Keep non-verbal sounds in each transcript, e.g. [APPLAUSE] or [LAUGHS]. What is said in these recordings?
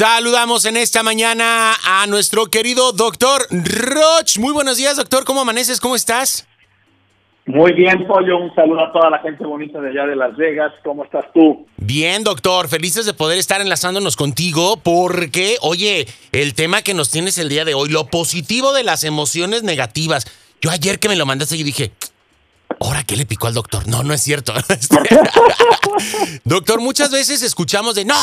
Saludamos en esta mañana a nuestro querido doctor Roch. Muy buenos días, doctor. ¿Cómo amaneces? ¿Cómo estás? Muy bien, Pollo. Un saludo a toda la gente bonita de allá de Las Vegas. ¿Cómo estás tú? Bien, doctor. Felices de poder estar enlazándonos contigo porque, oye, el tema que nos tienes el día de hoy, lo positivo de las emociones negativas. Yo ayer que me lo mandaste, yo dije, ¿ahora qué le picó al doctor? No, no es cierto. [LAUGHS] doctor, muchas veces escuchamos de, no,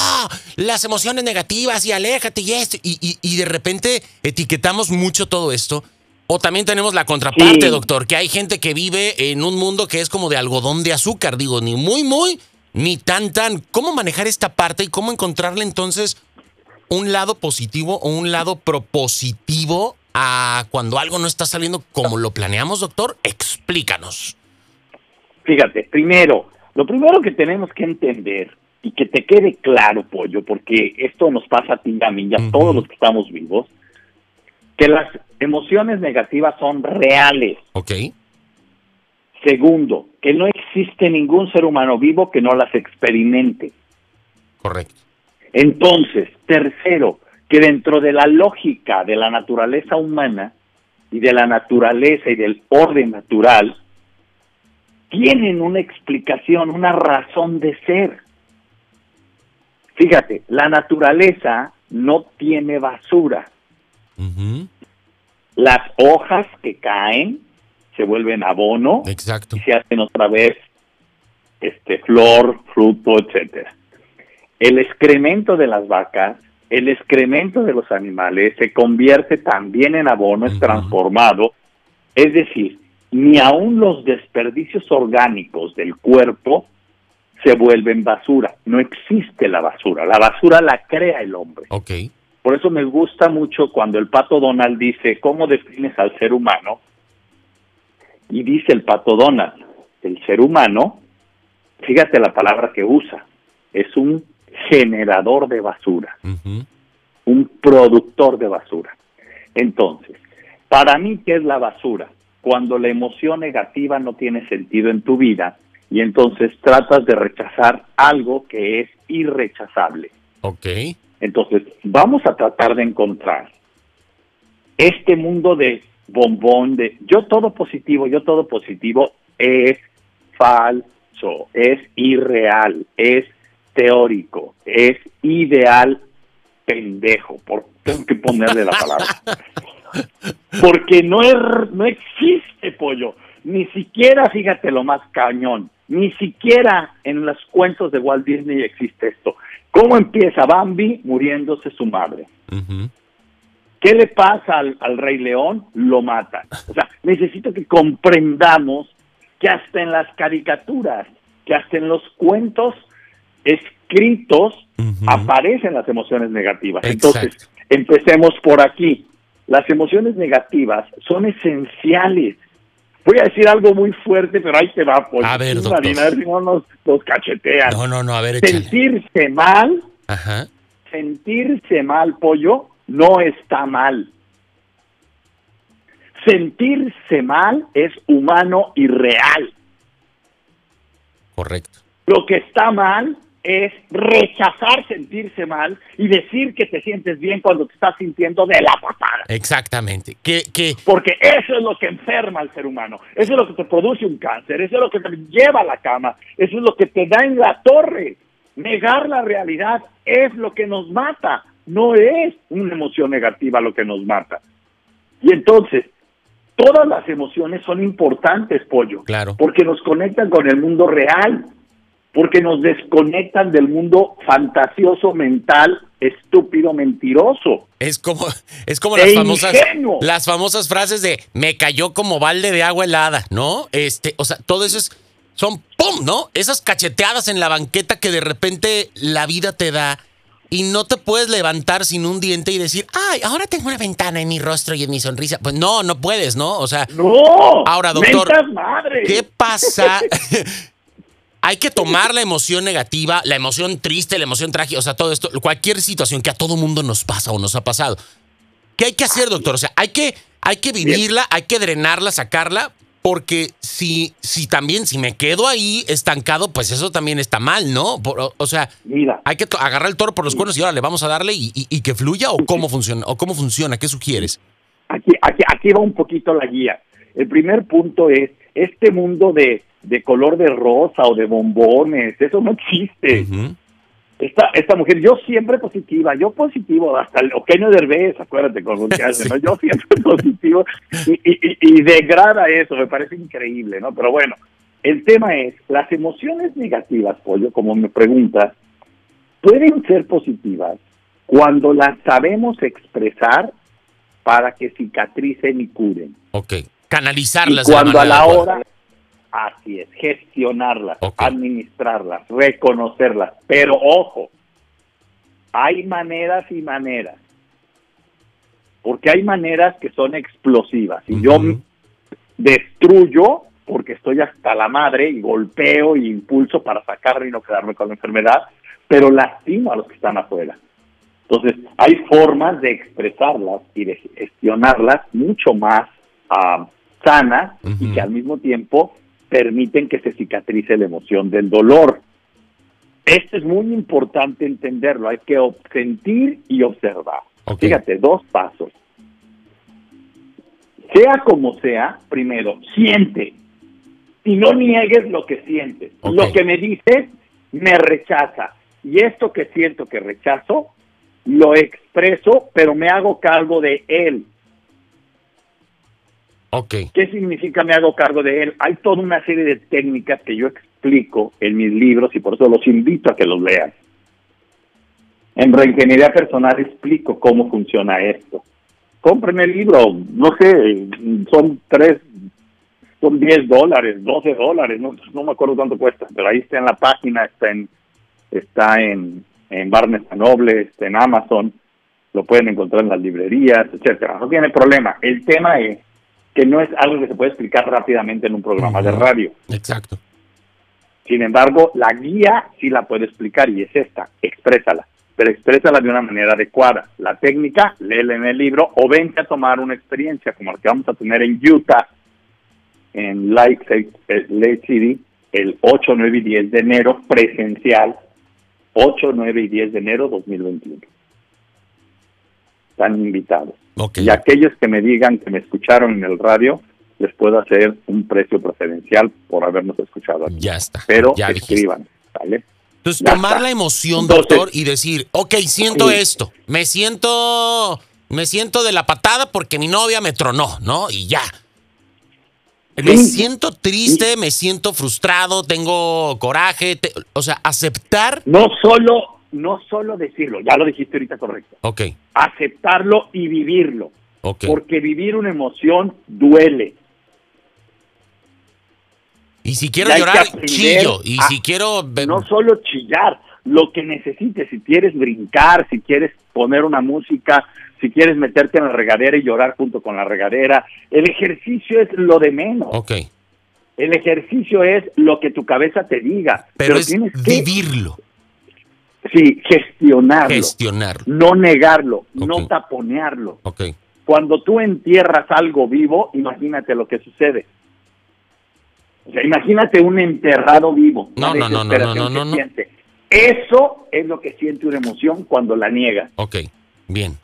las emociones negativas y aléjate y esto, y, y de repente etiquetamos mucho todo esto. O también tenemos la contraparte, doctor, que hay gente que vive en un mundo que es como de algodón de azúcar, digo, ni muy, muy, ni tan, tan. ¿Cómo manejar esta parte y cómo encontrarle entonces un lado positivo o un lado propositivo a cuando algo no está saliendo como lo planeamos, doctor? Explícanos. Fíjate, primero, lo primero que tenemos que entender y que te quede claro, pollo, porque esto nos pasa a ti y a mí, a todos los que estamos vivos, que las emociones negativas son reales. Ok. Segundo, que no existe ningún ser humano vivo que no las experimente. Correcto. Entonces, tercero, que dentro de la lógica de la naturaleza humana y de la naturaleza y del orden natural, tienen una explicación, una razón de ser. Fíjate, la naturaleza no tiene basura. Las hojas que caen se vuelven abono Exacto. y se hacen otra vez este flor, fruto, etcétera. El excremento de las vacas, el excremento de los animales se convierte también en abono, es transformado, es decir, ni aún los desperdicios orgánicos del cuerpo se vuelven basura. No existe la basura. La basura la crea el hombre. Ok. Por eso me gusta mucho cuando el pato Donald dice, ¿cómo defines al ser humano? Y dice el pato Donald, el ser humano, fíjate la palabra que usa, es un generador de basura, un productor de basura. Entonces, para mí, ¿qué es la basura? Cuando la emoción negativa no tiene sentido en tu vida y entonces tratas de rechazar algo que es irrechazable. Ok. Entonces, vamos a tratar de encontrar este mundo de bombón, de yo todo positivo, yo todo positivo, es falso, es irreal, es teórico, es ideal pendejo, por, tengo que ponerle la palabra. [LAUGHS] Porque no, es, no existe pollo, ni siquiera, fíjate lo más cañón, ni siquiera en los cuentos de Walt Disney existe esto. ¿Cómo empieza Bambi muriéndose su madre? ¿Qué le pasa al, al, Rey León? Lo matan. O sea, necesito que comprendamos que hasta en las caricaturas, que hasta en los cuentos escritos aparecen las emociones negativas. Exacto. Entonces, empecemos por aquí. Las emociones negativas son esenciales Voy a decir algo muy fuerte, pero ahí te va, pues. A ver, doctor. Marina, a ver si no nos, nos cachetean. No, no, no, a ver, échale. Sentirse mal, Ajá. sentirse mal, pollo, no está mal. Sentirse mal es humano y real. Correcto. Lo que está mal es rechazar sentirse mal y decir que te sientes bien cuando te estás sintiendo de la patada. Exactamente. Que, que... Porque eso es lo que enferma al ser humano. Eso es lo que te produce un cáncer. Eso es lo que te lleva a la cama. Eso es lo que te da en la torre. Negar la realidad es lo que nos mata. No es una emoción negativa lo que nos mata. Y entonces, todas las emociones son importantes, pollo. Claro. Porque nos conectan con el mundo real porque nos desconectan del mundo fantasioso, mental, estúpido, mentiroso. Es como, [LAUGHS] es como E las famosas, ingenuo. las famosas frases de me cayó como balde de agua helada, ¿no? Este, o sea, todo eso es, son ¡pum! ¿no? Esas cacheteadas en la banqueta que de repente la vida te da y no te puedes levantar sin un diente y decir, ay, ahora tengo una ventana en mi rostro y en mi sonrisa. Pues no, no puedes, ¿no? O sea, No. Ahora, doctor, madre. ¿Qué pasa? [LAUGHS] Hay que tomar la emoción negativa, la emoción triste, la emoción trágica, o sea, todo esto, cualquier situación que a todo mundo nos pasa o nos ha pasado. ¿Qué hay que hacer, doctor? O sea, hay que, hay que vivirla, hay que drenarla, sacarla, porque si, si también, si me quedo ahí estancado, pues eso también está mal, ¿no? o, sea, Mira, hay que agarrar el toro por los cuernos y ahora le vamos a darle y, que fluya o cómo funciona, o cómo funciona, ¿qué sugieres? Aquí, aquí, aquí va un poquito la guía. El primer punto es, este mundo de, de color de rosa o de bombones, eso no existe esta, esta mujer, yo siempre positiva, yo positivo, hasta el Eugenio Derbez, acuérdate con lo que hace, ¿no? Yo siempre [LAUGHS] positivo y, y, y, degrada eso, me parece increíble, ¿no? Pero bueno, el tema es, las emociones negativas, Pollo, como me preguntas, pueden ser positivas cuando las sabemos expresar para que cicatricen y curen. Ok, canalizarlas. Y cuando a la hora Así es, gestionarlas, administrarlas, reconocerlas. Pero ojo, hay maneras y maneras. Porque hay maneras que son explosivas. Y yo destruyo porque estoy hasta la madre y golpeo y impulso para sacarme y no quedarme con la enfermedad, pero lastimo a los que están afuera. Entonces, hay formas de expresarlas y de gestionarlas mucho más ah, sanas y que al mismo tiempo permiten que se cicatrice la emoción del dolor. Esto es muy importante entenderlo, hay que sentir y observar. Fíjate, dos pasos. Sea como sea, primero, siente y no niegues lo que sientes. Lo que me dices me rechaza y esto que siento que rechazo, lo expreso, pero me hago cargo de él. ¿Qué significa me hago cargo de él? Hay toda una serie de técnicas que yo explico en mis libros y por eso los invito a que los lean. En Reingeniería Personal explico cómo funciona esto. Compren el libro, no sé, son tres, son 10 dólares, 12 dólares, no, no me acuerdo cuánto cuesta, pero ahí está en la página, está en, está en, en Barnes Noble, está en Amazon, lo pueden encontrar en las librerías, etcétera. No tiene problema. El tema es que no es algo que se puede explicar rápidamente en un programa de radio. Exacto. Sin embargo, la guía sí la puede explicar y es esta, exprésala, pero exprésala de una manera adecuada. La técnica, léela en el libro o vente a tomar una experiencia como la que vamos a tener en Utah, en Lake, Lake City, el 8, 9 y 10 de enero, presencial, 8, 9 y 10 de enero 2021. Están invitados. Y aquellos que me digan que me escucharon en el radio, les puedo hacer un precio preferencial por habernos escuchado aquí. Ya está. Pero escriban, ¿vale? Entonces, tomar la emoción, doctor, y decir, ok, siento esto, me siento, me siento de la patada porque mi novia me tronó, ¿no? Y ya. Me siento triste, me siento frustrado, tengo coraje, o sea, aceptar. No solo no solo decirlo, ya lo dijiste ahorita correcto. Ok. Aceptarlo y vivirlo. Porque vivir una emoción duele. Y si quiero llorar, chillo. Y si quiero... No solo chillar, lo que necesites. Si quieres brincar, si quieres poner una música, si quieres meterte en la regadera y llorar junto con la regadera. El ejercicio es lo de menos. Ok. El ejercicio es lo que tu cabeza te diga. Pero, es tienes que vivirlo. Sí, gestionarlo. Gestionarlo. No negarlo, no taponearlo. Okay. Cuando tú entierras algo vivo, imagínate lo que sucede. O sea, imagínate un enterrado vivo. No, no, no, no, no, no, no, Eso es lo que siente una emoción cuando la niega. Ok, bien.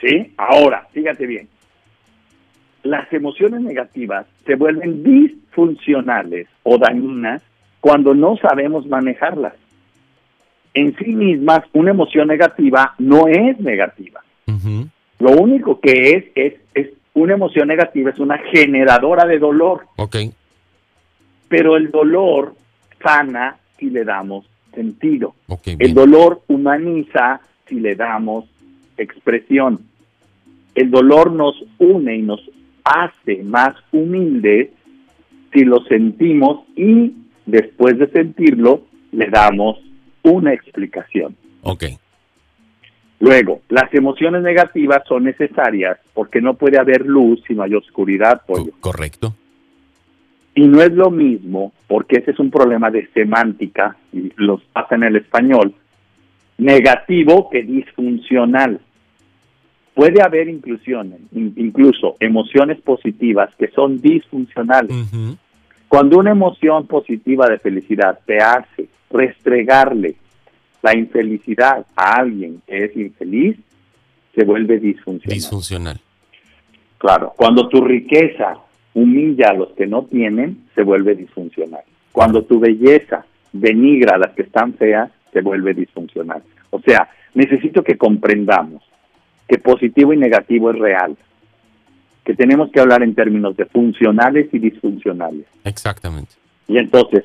¿Sí? Ahora, fíjate bien. Las emociones negativas se vuelven disfuncionales o dañinas cuando no sabemos manejarlas en sí mismas una emoción negativa no es negativa. Lo único que es, es, es una emoción negativa, es una generadora de dolor. Okay. Pero el dolor sana si le damos sentido. el dolor humaniza si le damos expresión. El dolor nos une y nos hace más humildes si lo sentimos y después de sentirlo le damos una explicación. Ok. Luego, las emociones negativas son necesarias porque no puede haber luz si no hay oscuridad. correcto. Y no es lo mismo, porque ese es un problema de semántica, y los pasa en el español, negativo que disfuncional. Puede haber inclusión, incluso emociones positivas que son disfuncionales. Cuando una emoción positiva de felicidad te hace restregarle la infelicidad a alguien que es infeliz, se vuelve disfuncional. Disfuncional. Claro, cuando tu riqueza humilla a los que no tienen, se vuelve disfuncional. Cuando tu belleza denigra a las que están feas, se vuelve disfuncional. O sea, necesito que comprendamos que positivo y negativo es real, que tenemos que hablar en términos de funcionales y disfuncionales. Exactamente. Y entonces,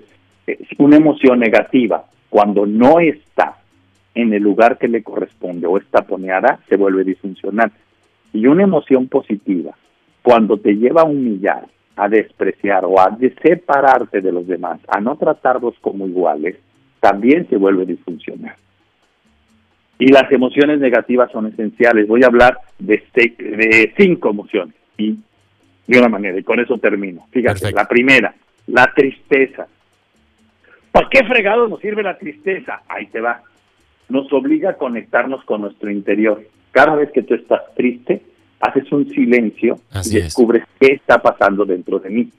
una emoción negativa, cuando no está en el lugar que le corresponde o está poneada, se vuelve disfuncional. Y una emoción positiva, cuando te lleva a humillar, a despreciar o a separarte de los demás, a no tratarlos como iguales, también se vuelve disfuncional. Y las emociones negativas son esenciales. Voy a hablar de, de cinco emociones y de una manera, y con eso termino. Fíjate, la primera, la tristeza. ¿Para qué fregado nos sirve la tristeza? Ahí te va. Nos obliga a conectarnos con nuestro interior. Cada vez que tú estás triste, haces un silencio y descubres qué está pasando dentro de mí.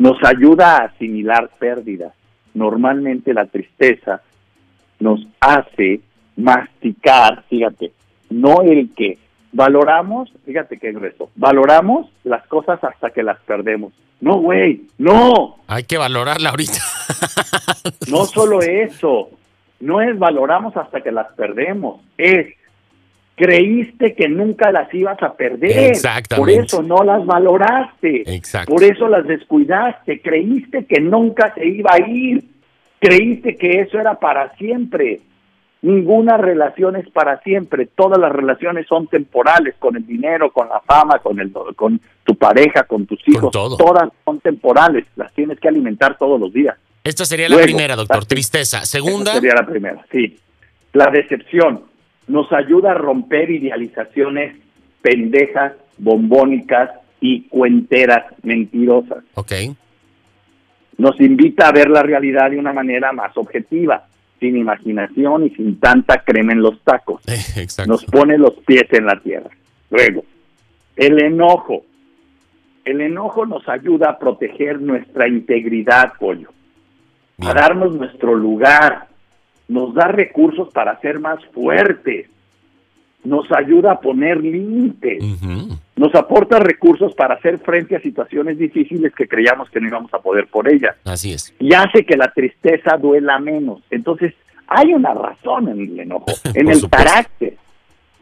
Nos ayuda a asimilar pérdidas. Normalmente la tristeza nos hace masticar, fíjate, no el que valoramos, fíjate qué grueso, valoramos las cosas hasta que las perdemos. No, güey, no. Hay que valorarla ahorita. [LAUGHS] no solo eso, no es valoramos hasta que las perdemos, es creíste que nunca las ibas a perder. Por eso no las valoraste. Por eso las descuidaste. Creíste que nunca se iba a ir. Creíste que eso era para siempre. Ninguna relación es para siempre. Todas las relaciones son temporales, con el dinero, con la fama, con el con tu pareja, con tus hijos. Todas son temporales. Las tienes que alimentar todos los días. Esta sería la primera, doctor. Tristeza. Segunda. sería la primera, sí. La decepción nos ayuda a romper idealizaciones pendejas, bombónicas y cuenteras mentirosas. Ok. Nos invita a ver la realidad de una manera más objetiva, sin imaginación y sin tanta crema en los tacos. [LAUGHS] Exacto. Nos pone los pies en la tierra. Luego, el enojo. El enojo nos ayuda a proteger nuestra integridad, pollo, a darnos nuestro lugar, nos da recursos para ser más fuertes, nos ayuda a poner límites, nos aporta recursos para hacer frente a situaciones difíciles que creíamos que no íbamos a poder por ellas. Así es. Y hace que la tristeza duela menos. Entonces, hay una razón en el enojo, [LAUGHS] en el carácter.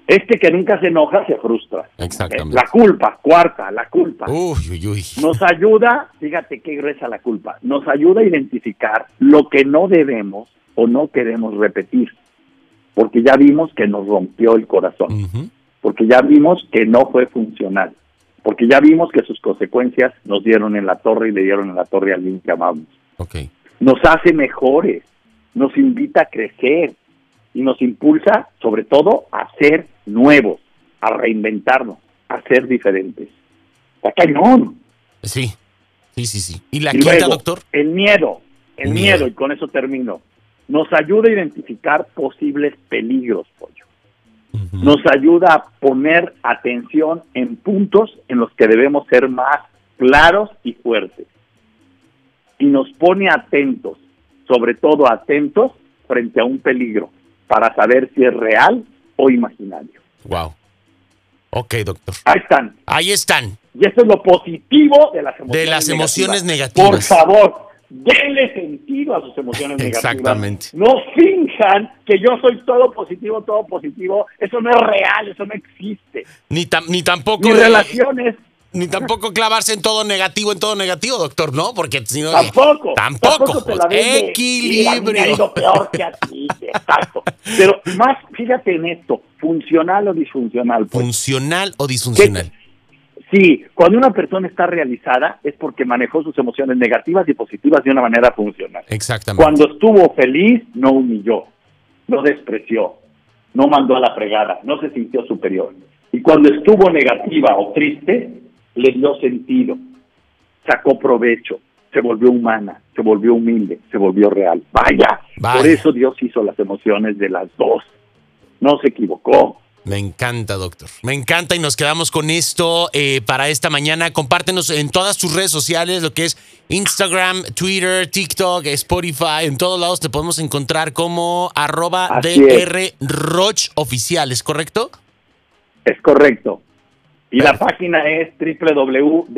Este que nunca se enoja se frustra. Exactamente. La culpa, cuarta, la culpa. Uy, uy, uy. Nos ayuda, fíjate qué gruesa la culpa, nos ayuda a identificar lo que no debemos o no queremos repetir, porque ya vimos que nos rompió el corazón, porque ya vimos que no fue funcional, porque ya vimos que sus consecuencias nos dieron en la torre y le dieron en la torre a alguien que amamos. Okay. Nos hace mejores, nos invita a crecer y nos impulsa sobre todo a ser nuevos, a reinventarnos, a ser diferentes. Está cañón. Sí, sí, sí, sí. ¿Y la quinta, doctor? El miedo, el miedo, y con eso termino nos ayuda a identificar posibles peligros, pollo. Nos ayuda a poner atención en puntos en los que debemos ser más claros y fuertes. Y nos pone atentos, sobre todo atentos frente a un peligro, para saber si es real o imaginario. Wow. Ok, doctor. Ahí están. Ahí están. Y eso es lo positivo de las emociones, de las emociones negativas. Por favor, denle sentido a sus emociones Exactamente. No finjan que yo soy todo positivo, todo positivo. Eso no es real, eso no existe. Ni, ni tampoco... Ni relaciones... Ni tampoco clavarse en todo negativo, en todo negativo, doctor, ¿no? Porque si no... Tampoco. Tampoco. Equilibrio. peor que a ti, exacto. Pero más, fíjate en esto, funcional o disfuncional. Pues. Funcional o disfuncional. Sí, cuando una persona está realizada es porque manejó sus emociones negativas y positivas de una manera funcional. Exactamente. Cuando estuvo feliz, no humilló, no despreció, no mandó a la fregada, no se sintió superior. Y cuando estuvo negativa o triste, le dio sentido, sacó provecho, se volvió humana, se volvió humilde, se volvió real. Vaya, por eso Dios hizo las emociones de las dos. No se equivocó, Me encanta, doctor. Me encanta y nos quedamos con esto eh, para esta mañana. Compártenos en todas tus redes sociales, lo que es Instagram, Twitter, TikTok, Spotify. En todos lados te podemos encontrar como arroba DR Roch Oficial, ¿es correcto? Es correcto. Y la página es www.drroch.mx,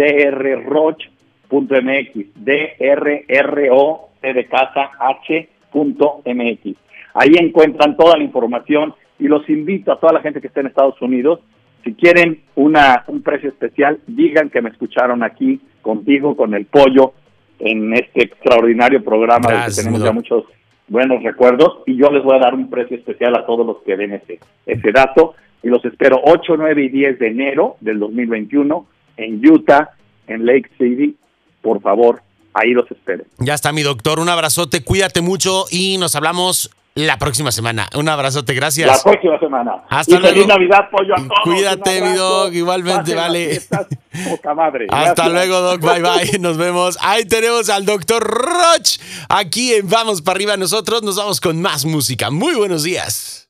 D-R-R-O, de casa, H.mx. Ahí encuentran toda la información y los invito a toda la gente que esté en Estados Unidos, si quieren una, un precio especial, digan que me escucharon aquí contigo, con el pollo, en este extraordinario programa que tenemos ya muchos buenos recuerdos y yo les voy a dar un precio especial a todos los que den ese, ese dato y los espero 8, 9 y 10 de enero del 2021 en Utah, en Lake City. Por favor, ahí los espero. Ya está mi doctor, un abrazote, cuídate mucho y nos hablamos la próxima semana. Un abrazote, gracias. La próxima semana. Hasta luego. Feliz Navidad, pollo a todos. Cuídate, mi Doc, igualmente, vale. madre. Hasta luego, Doc, bye bye, [LAUGHS] nos vemos. Ahí tenemos al doctor Roch, aquí en Vamos para arriba nosotros, nos vamos con más música. Muy buenos días.